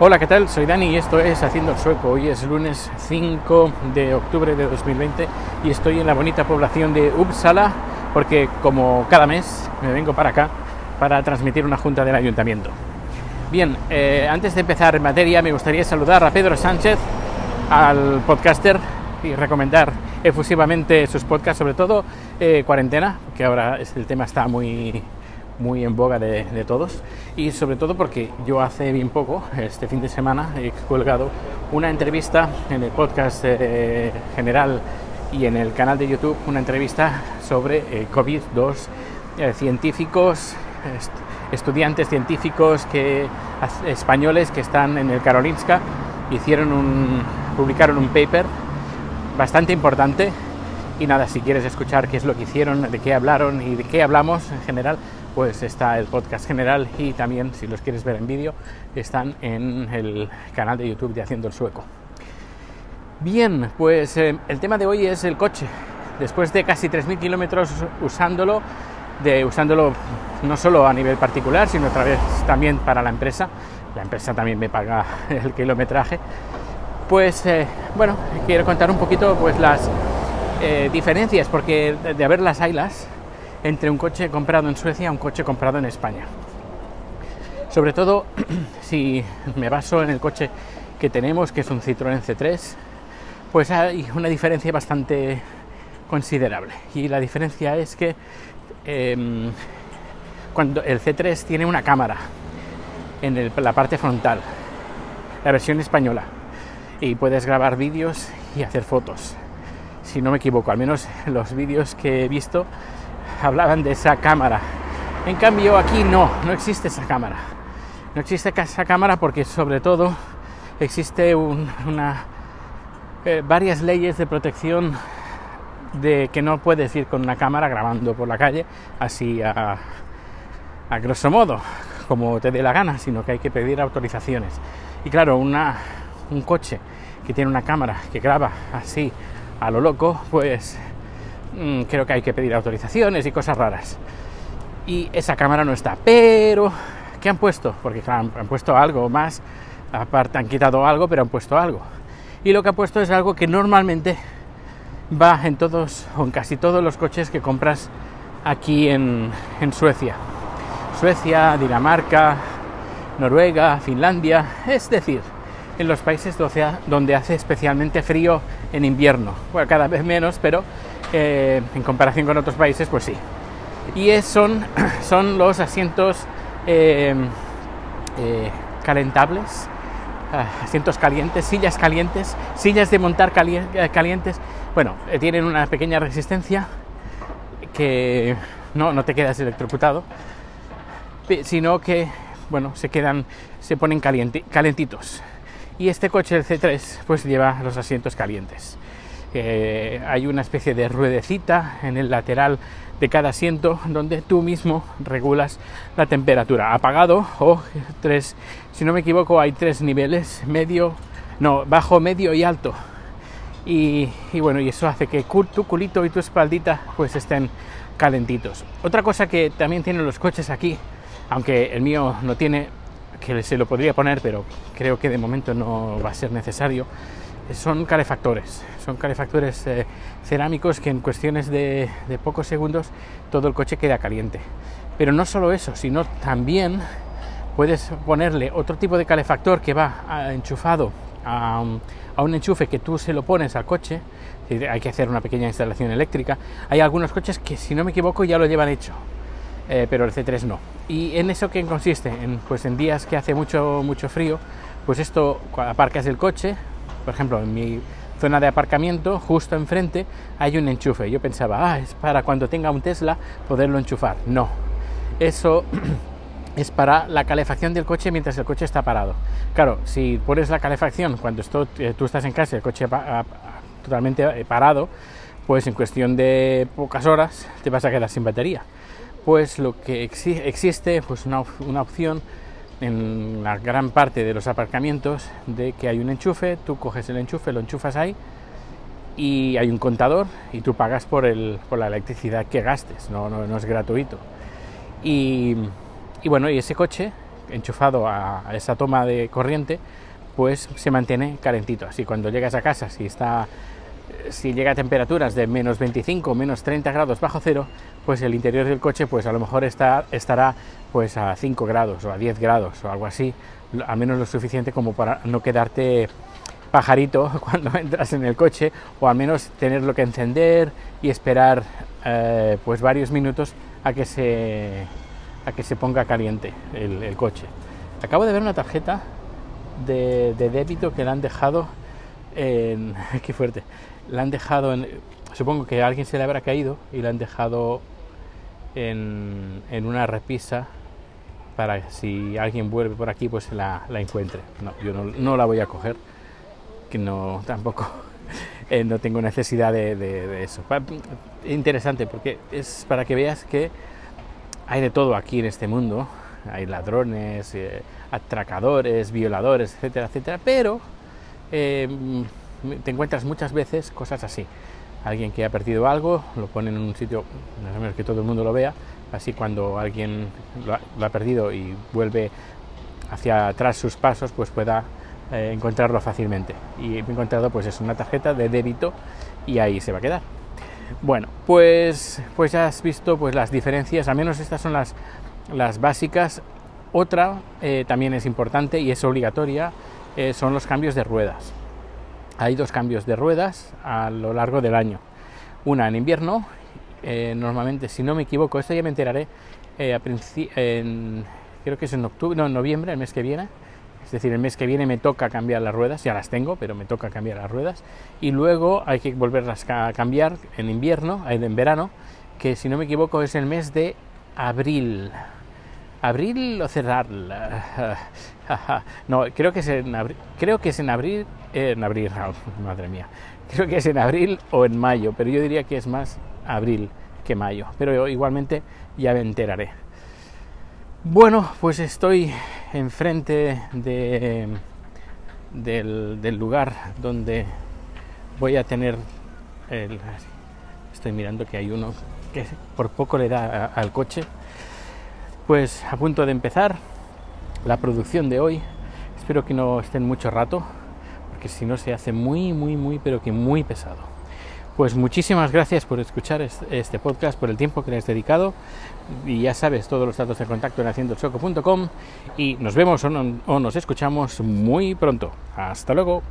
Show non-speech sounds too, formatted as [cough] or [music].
Hola, ¿qué tal? Soy Dani y esto es Haciendo el Sueco. Hoy es lunes 5 de octubre de 2020 y estoy en la bonita población de Uppsala porque como cada mes me vengo para acá para transmitir una junta del ayuntamiento. Bien, eh, antes de empezar en materia me gustaría saludar a Pedro Sánchez, al podcaster y recomendar efusivamente sus podcasts, sobre todo eh, Cuarentena, que ahora el tema está muy muy en boga de, todos. Y sobre todo porque yo hace bien poco, este fin de semana, he colgado una entrevista en el podcast eh, general y en el canal de YouTube, una entrevista sobre eh, COVID-2, eh, científicos, estudiantes científicos que, españoles que están en el Karolinska, hicieron un, publicaron un paper bastante importante. Y nada, si quieres escuchar qué es lo que hicieron, de qué hablaron y de qué hablamos en general, pues está el podcast general y también si los quieres ver en vídeo están en el canal de YouTube de Haciendo el Sueco. Bien, pues eh, el tema de hoy es el coche. Después de casi 3.000 kilómetros usándolo, de, usándolo no solo a nivel particular, sino otra vez también para la empresa, la empresa también me paga [laughs] el kilometraje, pues eh, bueno, quiero contar un poquito pues las eh, diferencias, porque de haber las haylas, entre un coche comprado en Suecia y un coche comprado en España. Sobre todo [clears throat] si me baso en el coche que tenemos, que es un Citroën C3, pues hay una diferencia bastante considerable. Y la diferencia es que em, cuando el C3 tiene una cámara en la parte frontal, la versión española, y puedes grabar vídeos y hacer fotos. Si no me equivoco, al menos los vídeos que he visto hablaban de esa cámara. En cambio aquí no, no existe esa cámara. No existe esa cámara porque sobre todo existe una, eh, varias leyes de protección de que no puedes ir con una cámara grabando por la calle así a, a grosso modo, como te dé la gana, sino que hay que pedir autorizaciones. Y claro, un coche que tiene una cámara que graba así a lo loco, pues Mm, creo que hay que pedir autorizaciones y cosas raras. Y esa cámara no está. Pero, ¿qué han puesto? Porque han, puesto algo más. Aparte han quitado algo, pero han puesto algo. Y lo que han puesto es algo que normalmente va en todos o en casi todos los coches que compras aquí en, en Suecia. Suecia, Dinamarca, Noruega, Finlandia, es decir, en los países donde hace especialmente frío en invierno. Bueno, cada vez menos, pero eh, en comparación con otros países, pues sí. Y son, [clears throat] son los asientos eh, eh, calentables, ah, asientos calientes, sillas calientes, sillas de montar calientes. Bueno, tienen una pequeña resistencia que no, no te quedas electrocutado, sino que, bueno, se quedan, se ponen calentitos. Y este coche, el C3, pues lleva los asientos calientes hay una especie de ruedecita en el lateral de cada asiento donde tú mismo regulas la temperatura. Apagado o tres, si no me equivoco, hay tres niveles, medio, no, bajo, medio y alto. Y, bueno, y eso hace que tu culito y tu espaldita pues estén calentitos. Otra cosa que también tienen los coches aquí, aunque el mío no tiene, que se lo podría poner, pero creo que de momento no va a ser necesario, son calefactores. Son calefactores eh, cerámicos que en cuestiones de, pocos segundos todo el coche queda caliente. Pero no solo eso, sino también puedes ponerle otro tipo de calefactor que va ah, enchufado a, un enchufe que tú se lo pones al coche. Hay que hacer una pequeña instalación eléctrica. Hay algunos coches que, si no me equivoco, ya lo llevan hecho. Eh, pero el C3 no. ¿Y en eso qué consiste? En, pues en días que hace mucho, mucho frío, pues esto aparcas el coche, por ejemplo, en mi zona de aparcamiento, justo enfrente, hay un enchufe. Yo pensaba, ah, es para cuando tenga un Tesla poderlo enchufar. No, eso [clears throat] es para la calefacción del coche mientras el coche está parado. Claro, si pones la calefacción cuando esto, eh, tú estás en casa y el coche totalmente eh, parado, pues en cuestión de pocas horas te vas a quedar sin batería. Pues lo que existe, pues una, una opción en la gran parte de los aparcamientos de que hay un enchufe, tú coges el enchufe, lo enchufas ahí y hay un contador y tú pagas por, el, por la electricidad que gastes, no, no, es gratuito. Y, y, bueno, y ese coche enchufado a, esa toma de corriente, pues se mantiene calentito. Así cuando llegas a casa, si está si llega a temperaturas de menos 25, menos 30 grados bajo cero, pues el interior del coche pues a lo mejor está, estará pues a 5 grados o a 10 grados o algo así, al menos lo suficiente como para no quedarte pajarito [laughs] cuando entras en el coche o al menos tenerlo que encender y esperar eh, pues varios minutos a que se a que se ponga caliente el, coche. Acabo de ver una tarjeta de, débito que la han dejado en [laughs] qué fuerte, la han dejado en supongo que alguien se le habrá caído y la han dejado en, en una repisa para si alguien vuelve por aquí pues la, la encuentre. No, yo no, no la voy a coger no tampoco [laughs] eh, no tengo necesidad de, eso. Interesante porque es para que veas que hay de todo aquí en este mundo. Hay ladrones, eh, atracadores, violadores, etcétera, etcétera. Pero eh, te encuentras muchas veces cosas así. Alguien que ha perdido algo, lo pone en un sitio, más o que todo el mundo lo vea, así cuando alguien lo ha perdido y vuelve hacia atrás sus pasos, pues pueda eh, encontrarlo fácilmente. Y he encontrado pues es una tarjeta de débito y ahí se va a quedar. Bueno, pues, pues ya has visto pues las diferencias, al menos estas son las, las básicas. Otra eh, también es importante y es obligatoria, eh, son los cambios de ruedas. Hay dos cambios de ruedas a lo largo del año. Una en invierno, normalmente, si no me equivoco, esto ya me enteraré, en, creo que es en octubre, no, en noviembre, el mes que viene, es decir, el mes que viene me toca cambiar las ruedas, ya las tengo, pero me toca cambiar las ruedas. Y luego hay que volverlas a cambiar en invierno, en verano, que si no me equivoco es el mes de abril. ¿Abril o cerrar? No, creo que es en abril. Creo que es en abril. en abril, [laughs] madre mía. Creo que es en abril o en mayo, pero yo diría que es más abril que mayo. Pero igualmente ya me enteraré. Bueno, pues estoy enfrente de, del, lugar donde voy a tener el, estoy mirando que hay uno que por poco le da al coche pues a punto de empezar la producción de hoy espero que no estén mucho rato porque si no se hace muy muy muy pero que muy pesado pues muchísimas gracias por escuchar este podcast, por el tiempo que le has dedicado. Y ya sabes, todos los datos de contacto en haciendochoco.com. Y nos vemos o, o nos escuchamos muy pronto. Hasta luego.